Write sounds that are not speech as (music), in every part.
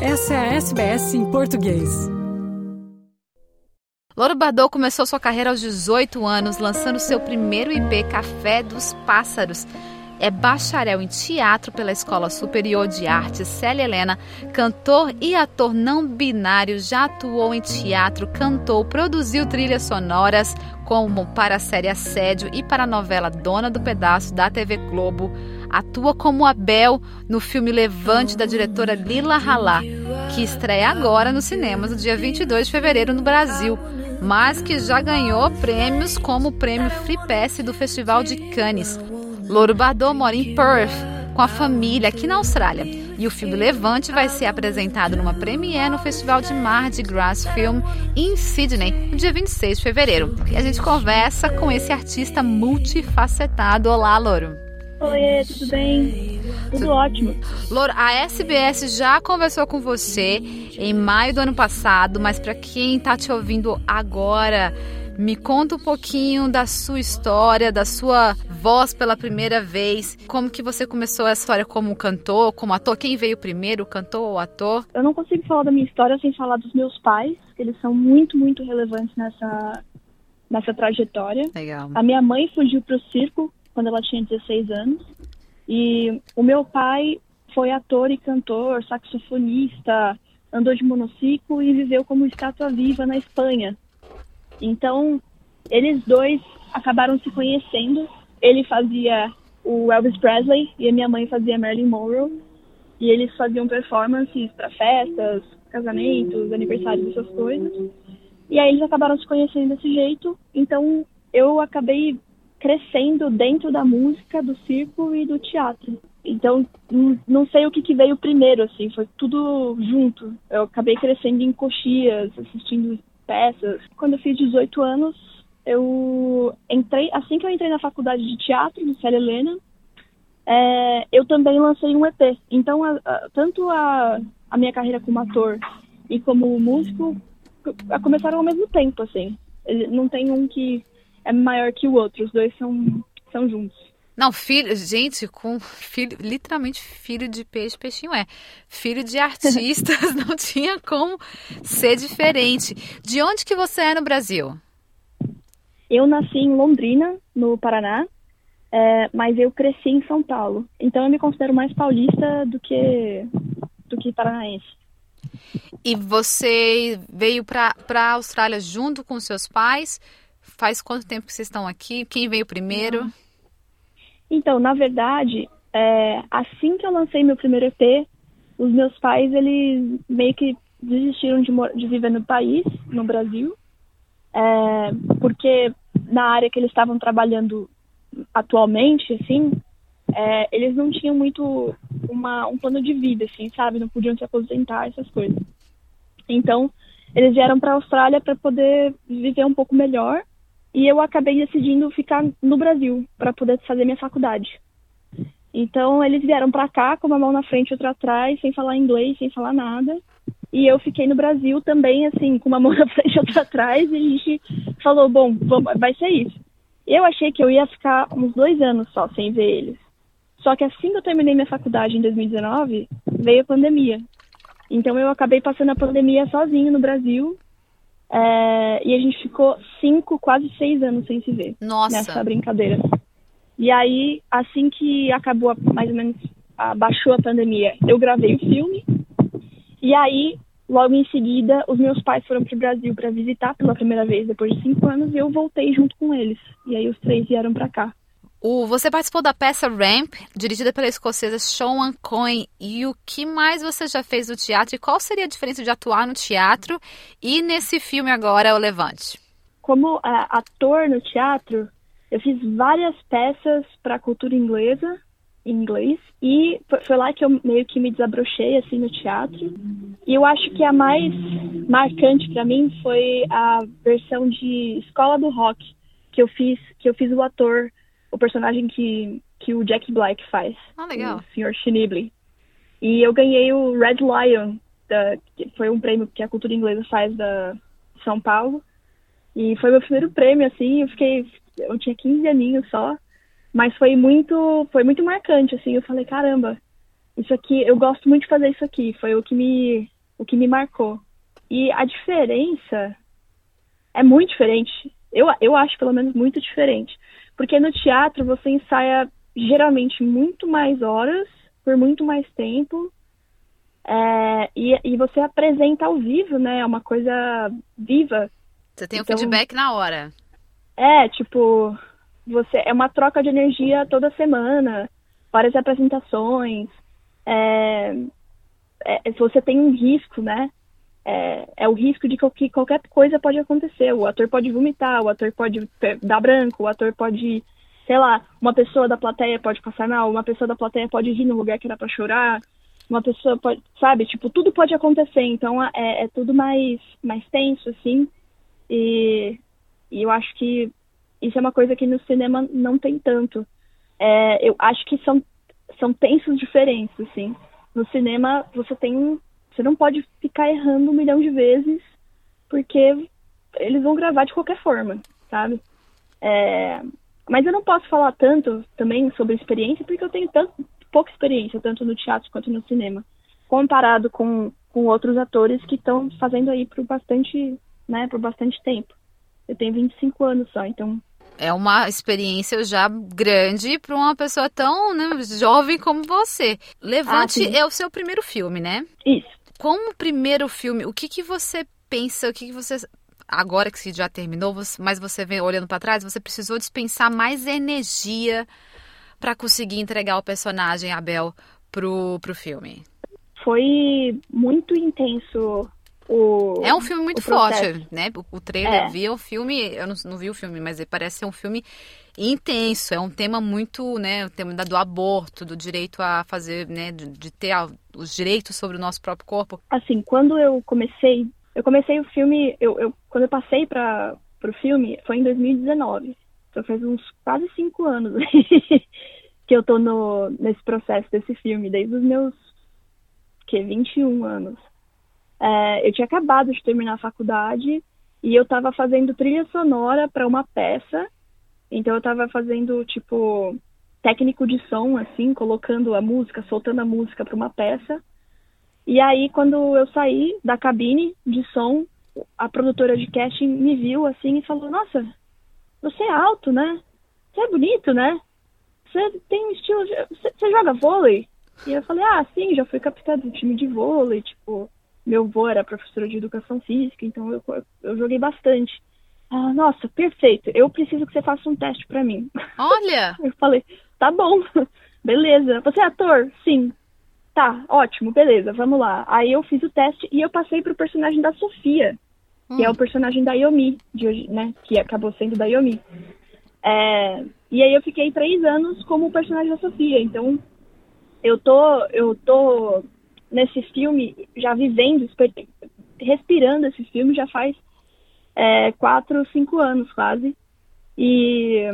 Essa é a SBS em português. Louro Bardot começou sua carreira aos 18 anos, lançando seu primeiro IP Café dos Pássaros. É bacharel em teatro pela Escola Superior de Artes Célia Helena, cantor e ator não binário, já atuou em teatro, cantou, produziu trilhas sonoras, como para a série Assédio e para a novela Dona do Pedaço da TV Globo. Atua como Abel no filme Levante da diretora Lila Halá, que estreia agora nos cinemas no dia 22 de fevereiro no Brasil, mas que já ganhou prêmios como o prêmio Free Pass do Festival de Cannes. Louro Bardot mora em Perth com a família aqui na Austrália. E o filme Levante vai ser apresentado numa premiere no Festival de Mardi Gras Film em Sydney, no dia 26 de fevereiro. E a gente conversa com esse artista multifacetado. Olá, Louro. Oi, tudo bem? Tudo ótimo. Louro, a SBS já conversou com você em maio do ano passado, mas para quem está te ouvindo agora, me conta um pouquinho da sua história, da sua voz pela primeira vez. Como que você começou a história como cantor, como ator? Quem veio primeiro, cantor ou ator? Eu não consigo falar da minha história sem falar dos meus pais. Eles são muito, muito relevantes nessa, nessa trajetória. Legal. A minha mãe fugiu para o circo quando ela tinha 16 anos. E o meu pai foi ator e cantor, saxofonista, andou de monociclo e viveu como estátua viva na Espanha. Então, eles dois acabaram se conhecendo. Ele fazia o Elvis Presley e a minha mãe fazia Marilyn Monroe. E eles faziam performances para festas, casamentos, aniversários, essas coisas. E aí eles acabaram se conhecendo desse jeito. Então, eu acabei crescendo dentro da música, do circo e do teatro. Então, não sei o que, que veio primeiro, assim, foi tudo junto. Eu acabei crescendo em coxias, assistindo peças. Quando eu fiz 18 anos, eu entrei, assim que eu entrei na faculdade de teatro, no Célia Helena, é, eu também lancei um EP. Então, a, a, tanto a, a minha carreira como ator e como músico começaram ao mesmo tempo, assim. Não tem um que é maior que o outro, os dois são, são juntos. Não, filho, gente, com filho, literalmente filho de peixe, peixinho é. Filho de artistas, (laughs) não tinha como ser diferente. De onde que você é no Brasil? Eu nasci em Londrina, no Paraná, é, mas eu cresci em São Paulo. Então eu me considero mais paulista do que do que paranaense. E você veio para a Austrália junto com seus pais? Faz quanto tempo que vocês estão aqui? Quem veio primeiro? Então, na verdade, é, assim que eu lancei meu primeiro EP, os meus pais, eles meio que desistiram de, de viver no país, no Brasil, é, porque na área que eles estavam trabalhando atualmente, assim, é, eles não tinham muito uma, um plano de vida, assim, sabe? Não podiam se aposentar, essas coisas. Então, eles vieram para a Austrália para poder viver um pouco melhor e eu acabei decidindo ficar no Brasil para poder fazer minha faculdade. Então eles vieram para cá com uma mão na frente e outra atrás, sem falar inglês, sem falar nada. E eu fiquei no Brasil também, assim, com uma mão na (laughs) frente e outra atrás, e a gente falou, bom, vai ser isso. Eu achei que eu ia ficar uns dois anos só sem ver eles. Só que assim que eu terminei minha faculdade em 2019, veio a pandemia. Então eu acabei passando a pandemia sozinho no Brasil é, e a gente ficou cinco, quase seis anos sem se ver. Nossa. Nessa brincadeira. E aí, assim que acabou, mais ou menos, baixou a pandemia, eu gravei o filme. E aí, logo em seguida, os meus pais foram para o Brasil para visitar pela primeira vez depois de cinco anos e eu voltei junto com eles. E aí os três vieram para cá. O, você participou da peça Ramp, dirigida pela escocesa Sean Coyne. E o que mais você já fez no teatro? E qual seria a diferença de atuar no teatro e nesse filme agora, O Levante? Como uh, ator no teatro, eu fiz várias peças para a cultura inglesa, em inglês, e foi lá que eu meio que me desabrochei assim no teatro. E eu acho que a mais marcante para mim foi a versão de Escola do Rock que eu fiz, que eu fiz o ator o personagem que, que o Jack Black faz. Ah, legal. O Sr. Schneebly. E eu ganhei o Red Lion, da, que foi um prêmio que a cultura inglesa faz da São Paulo. E foi meu primeiro prêmio, assim, eu fiquei. Eu tinha 15 aninhos só. Mas foi muito. Foi muito marcante, assim. Eu falei, caramba, isso aqui, eu gosto muito de fazer isso aqui, foi o que me, o que me marcou. E a diferença é muito diferente. Eu, eu acho, pelo menos, muito diferente. Porque no teatro você ensaia geralmente muito mais horas, por muito mais tempo, é, e, e você apresenta ao vivo, né? É uma coisa viva. Você tem o então, feedback na hora. É, tipo, você é uma troca de energia toda semana, várias apresentações. É, é, você tem um risco, né? É, é, o risco de que qualquer coisa pode acontecer. O ator pode vomitar, o ator pode dar branco, o ator pode, sei lá, uma pessoa da plateia pode passar mal, uma pessoa da plateia pode rir no lugar que era para chorar, uma pessoa pode, sabe, tipo, tudo pode acontecer. Então é, é tudo mais, mais tenso, assim. E, e eu acho que isso é uma coisa que no cinema não tem tanto. É, eu acho que são, são tensos diferentes, assim. No cinema, você tem. Você não pode ficar errando um milhão de vezes, porque eles vão gravar de qualquer forma, sabe? É, mas eu não posso falar tanto também sobre experiência, porque eu tenho tanto, pouca experiência, tanto no teatro quanto no cinema, comparado com, com outros atores que estão fazendo aí por bastante, né, por bastante tempo. Eu tenho 25 anos só, então. É uma experiência já grande para uma pessoa tão né, jovem como você. Levante ah, é o seu primeiro filme, né? Isso. Como primeiro filme, o que, que você pensa, o que, que você. Agora que já terminou, mas você vem olhando para trás, você precisou dispensar mais energia para conseguir entregar o personagem Abel pro, pro filme? Foi muito intenso o, é um filme muito forte, né? O, o trailer, é. vi o filme, eu não, não, vi o filme, mas parece ser um filme intenso. É um tema muito, né? O tema do aborto, do direito a fazer, né? De, de ter a, os direitos sobre o nosso próprio corpo. Assim, quando eu comecei, eu comecei o filme, eu, eu quando eu passei para o filme foi em 2019. Então faz uns quase cinco anos (laughs) que eu tô no, nesse processo desse filme, desde os meus que 21 anos. É, eu tinha acabado de terminar a faculdade e eu estava fazendo trilha sonora para uma peça. Então eu estava fazendo tipo técnico de som assim, colocando a música, soltando a música para uma peça. E aí quando eu saí da cabine de som, a produtora de casting me viu assim e falou: "Nossa, você é alto, né? Você é bonito, né? Você tem um estilo. De... Você, você joga vôlei? E eu falei, ah, sim, já fui capitã do time de vôlei, tipo, meu avô era professor de educação física, então eu, eu joguei bastante. Ah, nossa, perfeito, eu preciso que você faça um teste para mim. Olha! (laughs) eu falei, tá bom, (laughs) beleza. Você é ator? Sim. Tá, ótimo, beleza, vamos lá. Aí eu fiz o teste e eu passei pro personagem da Sofia, hum. que é o hum. personagem da Yomi, de hoje, né? Que acabou sendo da Yomi. É, e aí eu fiquei três anos como personagem da Sofia. Então eu tô, eu tô nesse filme já vivendo, respirando esse filme já faz é, quatro, cinco anos quase. E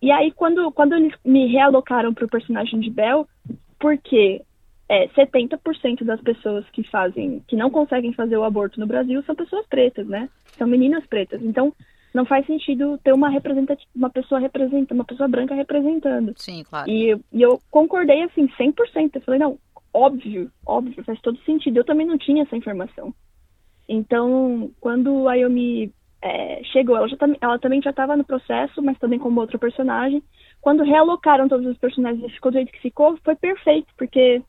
e aí quando quando eles me realocaram para o personagem de Belle, porque é, 70% das pessoas que fazem, que não conseguem fazer o aborto no Brasil são pessoas pretas, né? São meninas pretas. Então, não faz sentido ter uma representativa, uma pessoa representando, uma pessoa branca representando. Sim, claro. E, e eu concordei assim 100%. Eu falei, não, óbvio, óbvio, faz todo sentido. Eu também não tinha essa informação. Então, quando a Yomi é, chegou, ela, já, tá, ela também já estava no processo, mas também como outro personagem. Quando realocaram todos os personagens e ficou do jeito que ficou, foi perfeito, porque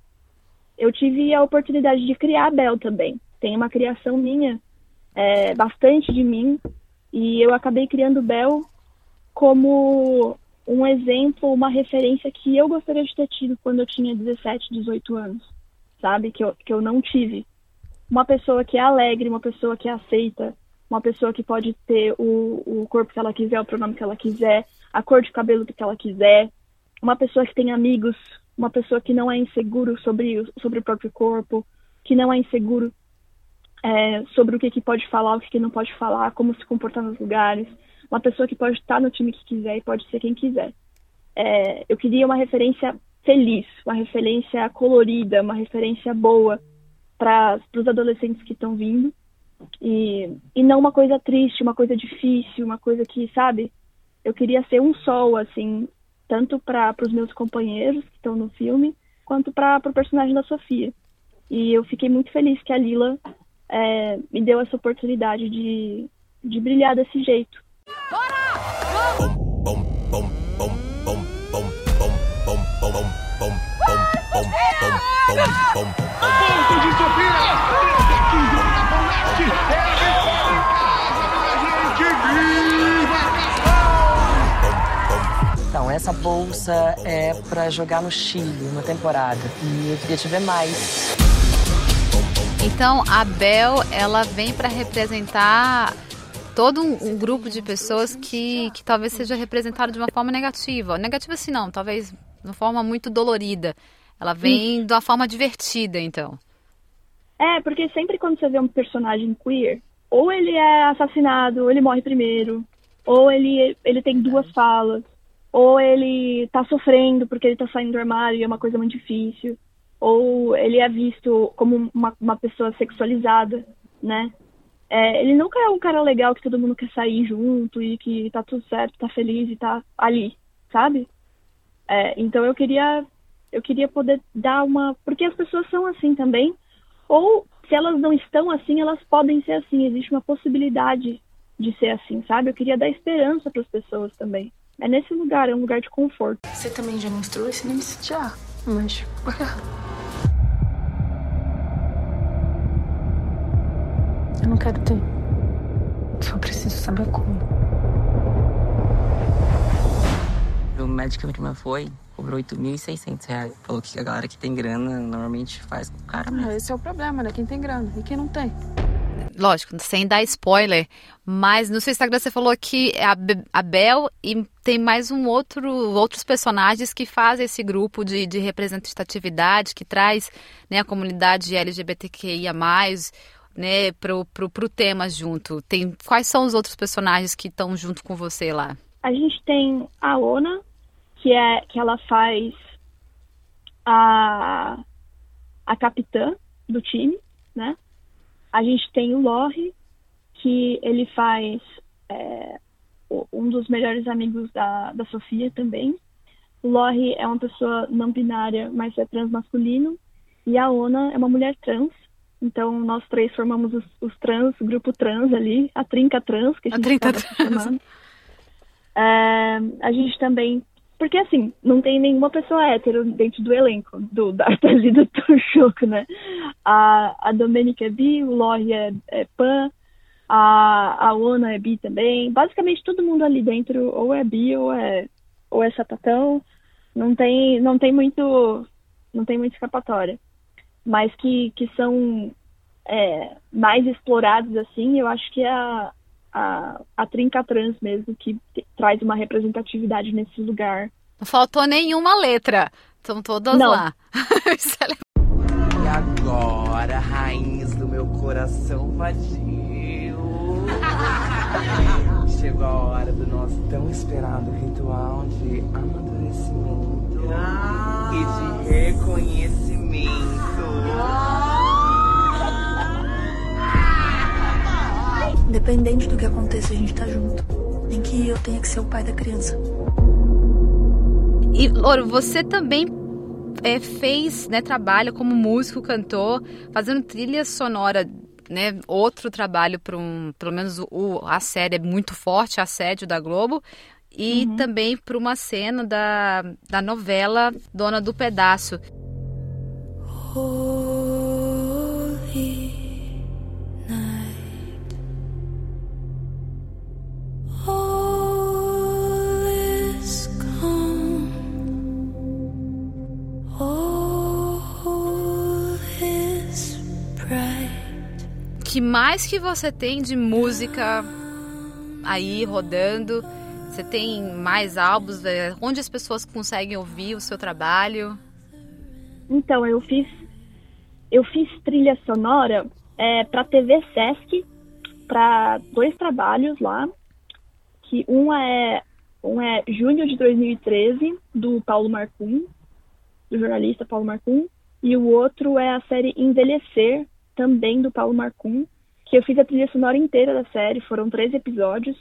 eu tive a oportunidade de criar a Bel também. Tem uma criação minha, é, bastante de mim, e eu acabei criando Bel como um exemplo, uma referência que eu gostaria de ter tido quando eu tinha 17, 18 anos, sabe? Que eu, que eu não tive. Uma pessoa que é alegre, uma pessoa que aceita, uma pessoa que pode ter o, o corpo que ela quiser, o pronome que ela quiser, a cor de cabelo que ela quiser, uma pessoa que tem amigos, uma pessoa que não é inseguro sobre, sobre o próprio corpo, que não é inseguro é, sobre o que, que pode falar, o que, que não pode falar, como se comportar nos lugares, uma pessoa que pode estar no time que quiser e pode ser quem quiser. É, eu queria uma referência feliz, uma referência colorida, uma referência boa para os adolescentes que estão vindo e, e não uma coisa triste, uma coisa difícil, uma coisa que, sabe? Eu queria ser um sol, assim, tanto para os meus companheiros que estão no filme, quanto para o personagem da Sofia. E eu fiquei muito feliz que a Lila é, me deu essa oportunidade de, de brilhar desse jeito. Então, essa bolsa é para jogar no Chile uma temporada. E eu queria te ver mais. Então, a Bel, ela vem para representar todo um, um, grupo de pessoas que, que talvez seja representado de uma forma negativa. Negativa assim não, talvez de uma forma muito dolorida. Ela vem Sim. de uma forma divertida, então. É, porque sempre quando você vê um personagem queer, ou ele é assassinado, ou ele morre primeiro, ou ele, ele tem duas falas, ou ele tá sofrendo porque ele tá saindo do armário e é uma coisa muito difícil, ou ele é visto como uma, uma pessoa sexualizada, né? É, ele nunca é um cara legal que todo mundo quer sair junto e que tá tudo certo, tá feliz e tá ali, sabe? É, então eu queria eu queria poder dar uma porque as pessoas são assim também ou se elas não estão assim elas podem ser assim. Existe uma possibilidade de ser assim sabe? Eu queria dar esperança para as pessoas também. É nesse lugar é um lugar de conforto. Você também já menstruou esse mês? Já. Mas Eu não quero ter. Só preciso saber como. O médico que irmã foi cobrou 8.600 reais. Falou que a galera que tem grana normalmente faz com o cara mesmo. Esse é o problema, né? Quem tem grana e quem não tem. Lógico, sem dar spoiler, mas no seu Instagram você falou que é a Bel e tem mais um outro, outros personagens que fazem esse grupo de, de representatividade, que traz né, a comunidade LGBTQIA+, né, pro, pro, pro tema junto? Tem, quais são os outros personagens que estão junto com você lá? A gente tem a Ona, que é que ela faz a, a capitã do time, né? A gente tem o Lorre, que ele faz é, um dos melhores amigos da, da Sofia também. O Lorre é uma pessoa não binária, mas é transmasculino. E a Ona é uma mulher trans, então, nós três formamos os, os, trans, o grupo trans ali, a trinca trans, que a gente a trans. É, a gente também... Porque, assim, não tem nenhuma pessoa hétero dentro do elenco, do, (laughs) da ali do Tuxuco, né? A, a Domênica é bi, o Lori é, é pan, a, a Ona é bi também. Basicamente, todo mundo ali dentro ou é bi ou é, ou é sapatão. Não tem, não tem muito... Não tem muita escapatória mas que, que são é, mais explorados assim, eu acho que é a, a, a trinca trans mesmo, que traz uma representatividade nesse lugar. Não faltou nenhuma letra, estão todas Não. lá. (laughs) e agora, rainhas do meu coração vadio, (laughs) chegou a hora do nosso tão esperado ritual de amadurecimento e de reconhecimento. Independente do que aconteça, a gente tá junto. Nem que eu tenha que ser o pai da criança. E, Loro, você também é, fez, né, trabalha como músico, cantor, fazendo trilha sonora, né, outro trabalho para um, pelo menos o, a série é muito forte, Assédio da Globo, e uhum. também para uma cena da, da novela Dona do Pedaço. Que mais que você tem de música aí rodando? Você tem mais álbuns? É, onde as pessoas conseguem ouvir o seu trabalho? Então, eu fiz eu fiz trilha sonora é, para TV Sesc para dois trabalhos lá, que um é um é junho de 2013 do Paulo Marcum, do jornalista Paulo Marcum, e o outro é a série Envelhecer também do Paulo Marcum, que eu fiz a trilha sonora inteira da série, foram três episódios.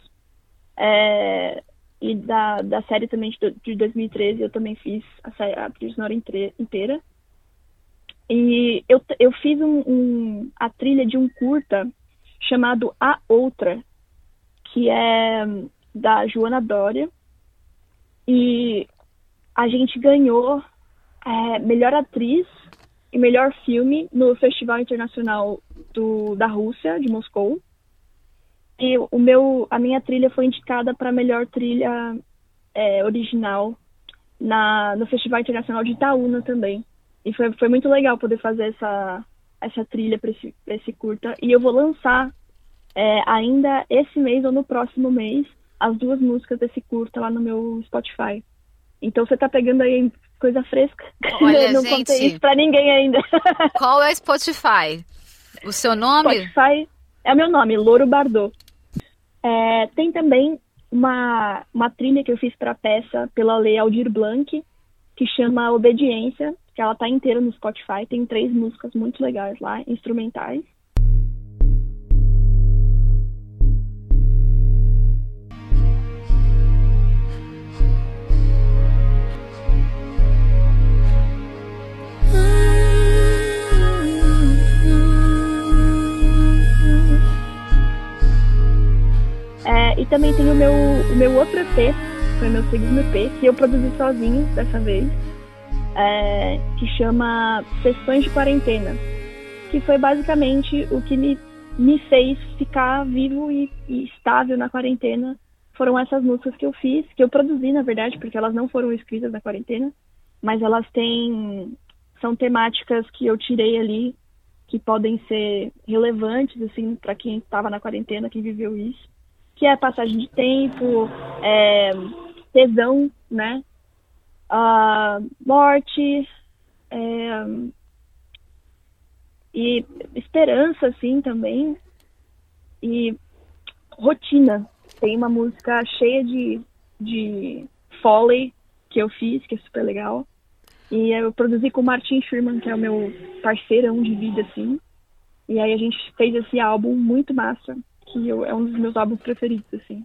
É, e da, da série também de, de 2013 eu também fiz a, série, a trilha sonora inteira. E eu, eu fiz um, um, a trilha de um curta chamado A Outra, que é da Joana Dória. E a gente ganhou é, melhor atriz e melhor filme no Festival Internacional do, da Rússia, de Moscou. E o meu, a minha trilha foi indicada para melhor trilha é, original na, no Festival Internacional de Itaúna também. E foi, foi muito legal poder fazer essa, essa trilha para esse, esse curta. E eu vou lançar é, ainda esse mês ou no próximo mês as duas músicas desse curta lá no meu Spotify. Então você tá pegando aí coisa fresca. Olha, (laughs) não gente, contei isso pra ninguém ainda. (laughs) Qual é o Spotify? O seu nome? Spotify é o meu nome, Louro Bardot. É, tem também uma, uma trilha que eu fiz pra peça pela Lei Aldir Blanc, que chama Obediência, que ela tá inteira no Spotify. Tem três músicas muito legais lá, instrumentais. Também tem o meu, o meu outro EP, foi meu segundo EP, que eu produzi sozinho dessa vez, é, que chama Sessões de Quarentena, que foi basicamente o que me, me fez ficar vivo e, e estável na quarentena. Foram essas músicas que eu fiz, que eu produzi, na verdade, porque elas não foram escritas na quarentena, mas elas têm. são temáticas que eu tirei ali que podem ser relevantes, assim, para quem estava na quarentena, quem viveu isso que é passagem de tempo, é, tesão, né? Uh, morte é, e esperança, assim, também. E rotina. Tem uma música cheia de, de foley que eu fiz, que é super legal. E eu produzi com o Martin Schurman, que é o meu parceirão de vida, assim. E aí a gente fez esse álbum muito massa que eu, é um dos meus álbuns preferidos, assim.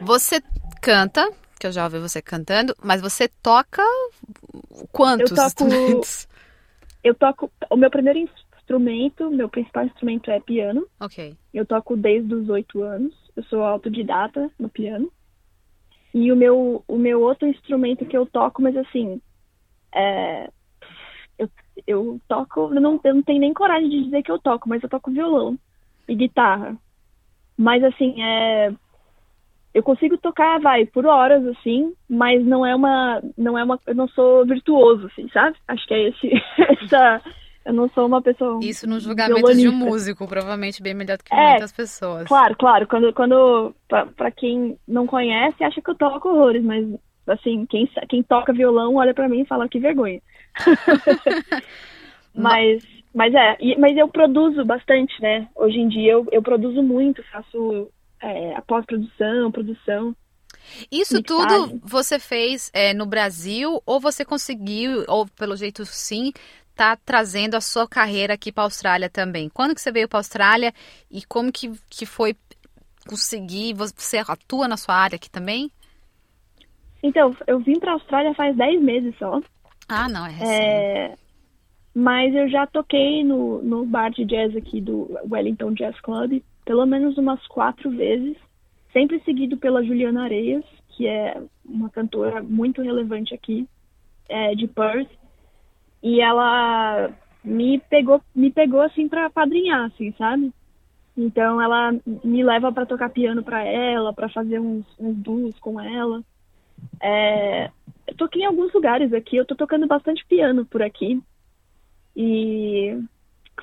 Você canta, que eu já ouvi você cantando, mas você toca quantos eu toco, instrumentos? (laughs) Eu toco. O meu primeiro instrumento, meu principal instrumento é piano. Ok. Eu toco desde os oito anos. Eu sou autodidata no piano. E o meu, o meu outro instrumento que eu toco, mas assim, é, eu, eu toco, eu não, eu não tenho nem coragem de dizer que eu toco, mas eu toco violão e guitarra. Mas assim, é eu consigo tocar, vai, por horas assim, mas não é uma não é uma eu não sou virtuoso assim, sabe? Acho que é esse (laughs) essa eu não sou uma pessoa Isso no julgamento de um músico, provavelmente bem melhor do que é, muitas pessoas. Claro, claro, quando quando para quem não conhece, acha que eu toco horrores, mas assim, quem quem toca violão olha para mim e fala que vergonha. (laughs) (laughs) mas mas é, e, mas eu produzo bastante, né? Hoje em dia eu, eu produzo muito, faço é, a pós-produção, produção. Isso tudo você fez é, no Brasil ou você conseguiu, ou pelo jeito sim, tá trazendo a sua carreira aqui para a Austrália também? Quando que você veio para a Austrália e como que, que foi conseguir? Você atua na sua área aqui também? Então, eu vim para a Austrália faz 10 meses só. Ah, não, é recente. É, mas eu já toquei no, no bar de jazz aqui do Wellington Jazz Club pelo menos umas quatro vezes, sempre seguido pela Juliana Areias, que é uma cantora muito relevante aqui é, de Perth. E ela me pegou, me pegou assim para padrinhar, assim, sabe? Então ela me leva para tocar piano para ela, para fazer uns, uns duos com ela. É, eu toquei em alguns lugares aqui, eu tô tocando bastante piano por aqui. E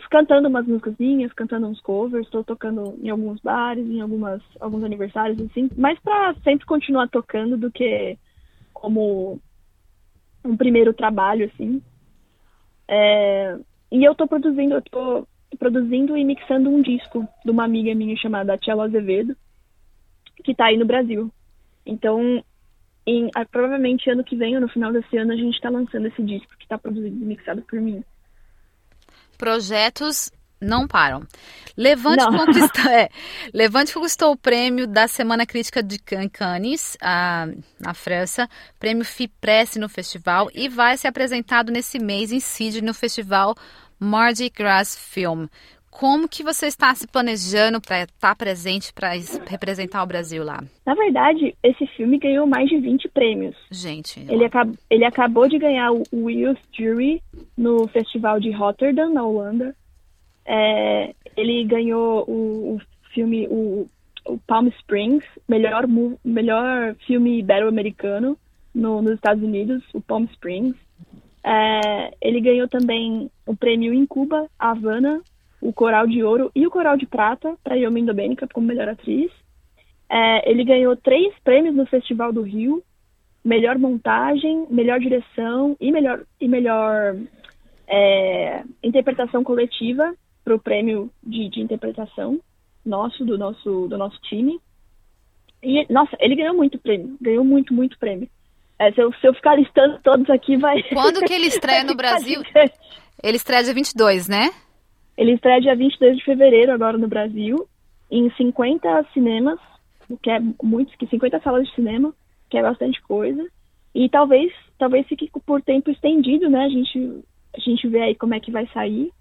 cantando umas músicas, cantando uns covers, estou tocando em alguns bares, em algumas, alguns aniversários, assim, mais para sempre continuar tocando do que como um primeiro trabalho, assim. É, e eu estou produzindo, eu tô produzindo e mixando um disco de uma amiga minha chamada Tchelo Azevedo, que está aí no Brasil. Então, em, provavelmente ano que vem ou no final desse ano a gente está lançando esse disco que está produzido e mixado por mim projetos não param. Levante não. conquistou, (laughs) é, Levante conquistou o prêmio da Semana Crítica de Cannes, a, na França, prêmio FIPRESS no festival e vai ser apresentado nesse mês em Sydney no festival Mardi Gras Film. Como que você está se planejando para estar presente para representar o Brasil lá? Na verdade, esse filme ganhou mais de 20 prêmios. Gente. Ele, acab ele acabou de ganhar o Youth Jury no Festival de Rotterdam, na Holanda. É, ele ganhou o, o filme, o, o, Palm Springs, melhor, melhor filme ibero-americano no, nos Estados Unidos, o Palm Springs. É, ele ganhou também o prêmio em Cuba, Havana, o Coral de Ouro e o Coral de Prata para Yomin Domenica como melhor atriz. É, ele ganhou três prêmios no Festival do Rio: melhor montagem, melhor direção e melhor, e melhor é, interpretação coletiva para o prêmio de, de, interpretação nosso do nosso do nosso time. E nossa, ele ganhou muito prêmio, ganhou muito muito prêmio. É, se, eu, se eu ficar listando todos aqui vai. Quando que ele (laughs) estreia no Brasil? Ele estreia dia 22, né? Ele estreia dia 22 de fevereiro agora no Brasil, em 50 cinemas, que é muito, que 50 salas de cinema, que é bastante coisa. E talvez, talvez fique por tempo estendido, né? A gente, a gente vê aí como é que vai sair.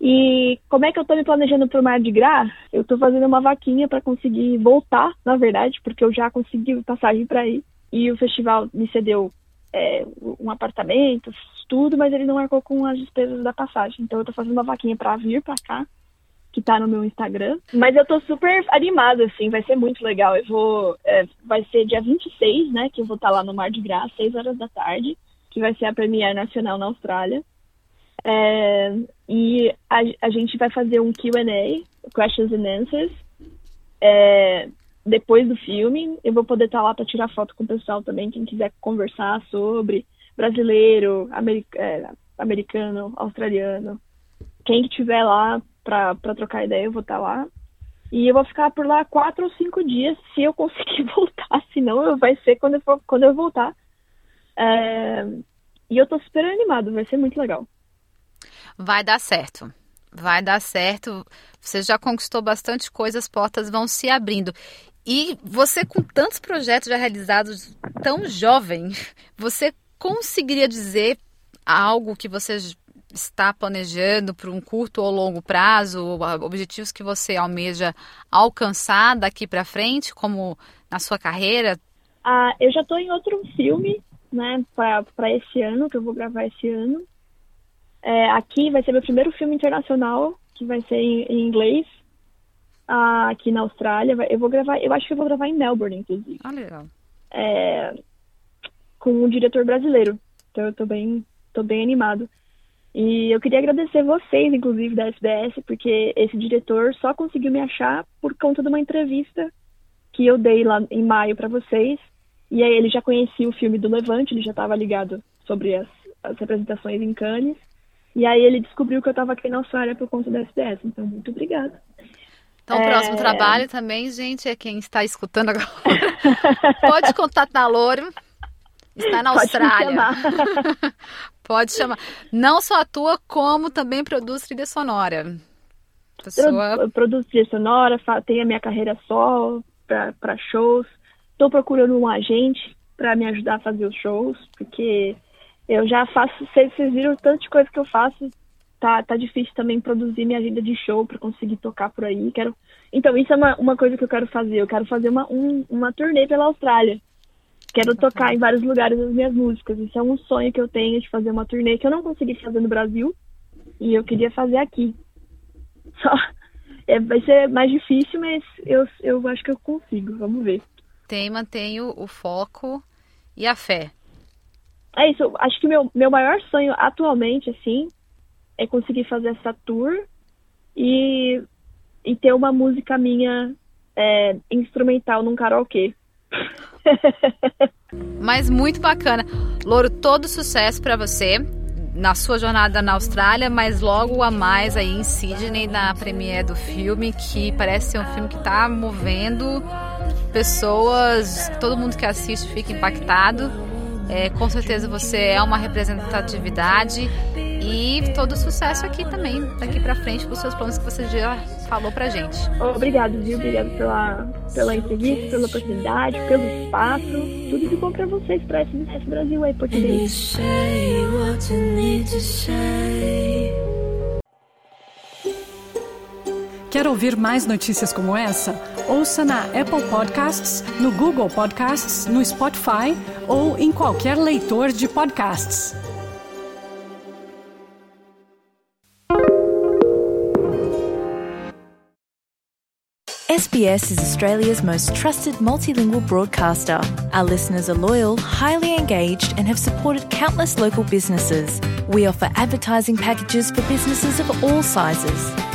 E como é que eu tô me planejando pro Mar de Gras? Eu tô fazendo uma vaquinha para conseguir voltar, na verdade, porque eu já consegui passagem para ir. E o festival me cedeu é, um apartamento, tudo, mas ele não marcou com as despesas da passagem. Então eu tô fazendo uma vaquinha para vir para cá, que tá no meu Instagram. Mas eu tô super animada, assim, vai ser muito legal. Eu vou. É, vai ser dia 26, né? Que eu vou estar tá lá no Mar de Graça, 6 horas da tarde, que vai ser a Premiere Nacional na Austrália. É, e a, a, gente vai fazer um QA, Questions and Answers. É, depois do filme. Eu vou poder estar lá para tirar foto com o pessoal também, quem quiser conversar sobre brasileiro, é, americano, australiano. Quem estiver lá para trocar ideia, eu vou estar lá. E eu vou ficar por lá quatro ou cinco dias se eu conseguir (laughs) voltar. Senão vai ser quando eu, for, quando eu voltar. É, e eu tô super animado, vai ser muito legal. Vai dar certo. Vai dar certo. Você já conquistou bastante coisa, as portas vão se abrindo. E você, com tantos projetos já realizados, tão jovem, você conseguiria dizer algo que você está planejando para um curto ou longo prazo, objetivos que você almeja alcançar daqui para frente, como na sua carreira? Ah, eu já estou em outro filme, né, para esse ano, que eu vou gravar esse ano. É, aqui vai ser meu primeiro filme internacional, que vai ser em, em inglês aqui na Austrália. Eu vou gravar, eu acho que eu vou gravar em Melbourne, inclusive. Ah, legal. É, com um diretor brasileiro. Então eu tô bem, tô bem animado. E eu queria agradecer vocês, inclusive, da SBS, porque esse diretor só conseguiu me achar por conta de uma entrevista que eu dei lá em maio para vocês. E aí ele já conhecia o filme do Levante, ele já estava ligado sobre as, as representações em Cannes. E aí ele descobriu que eu estava aqui na Austrália por conta da SBS. Então, muito obrigada. Então, o próximo é... trabalho também, gente, é quem está escutando agora. (laughs) Pode contatar a Louro. Está na Austrália. Pode, (laughs) Pode chamar. Não só atua, como também produz trilha sonora. Pessoa... Eu, eu produzo trilha sonora, tenho a minha carreira só para shows. Estou procurando um agente para me ajudar a fazer os shows, porque eu já faço. Vocês, viram tanto de coisa que eu faço tá, tá difícil também produzir minha agenda de show para conseguir tocar por aí. Quero... Então, isso é uma, uma coisa que eu quero fazer. Eu quero fazer uma, um, uma turnê pela Austrália. Quero tocar em vários lugares as minhas músicas. Isso é um sonho que eu tenho de fazer uma turnê que eu não consegui fazer no Brasil. E eu queria fazer aqui. Só. É, vai ser mais difícil, mas eu, eu acho que eu consigo. Vamos ver. Tem, mantenho o foco e a fé. É isso. Acho que meu, meu maior sonho atualmente, assim, é conseguir fazer essa tour e, e ter uma música minha é, instrumental num karaokê. (laughs) Mas muito bacana. Louro, todo sucesso para você na sua jornada na Austrália, mas logo a mais aí em Sydney na premiere do filme, que parece ser um filme que está movendo pessoas, todo mundo que assiste fica impactado. É, com certeza você é uma representatividade e todo sucesso aqui também, daqui para frente, com os seus planos que você já falou pra gente. Obrigado, viu? Obrigado pela, pela entrevista, pela oportunidade, pelo espaço. Tudo de bom pra vocês, pra SBS Brasil aí, português. Quer ouvir mais notícias como essa? Ouça na Apple Podcasts, no Google Podcasts, no Spotify ou em qualquer leitor de podcasts. SBS is Australia's most trusted multilingual broadcaster. Our listeners are loyal, highly engaged, and have supported countless local businesses. We offer advertising packages for businesses of all sizes.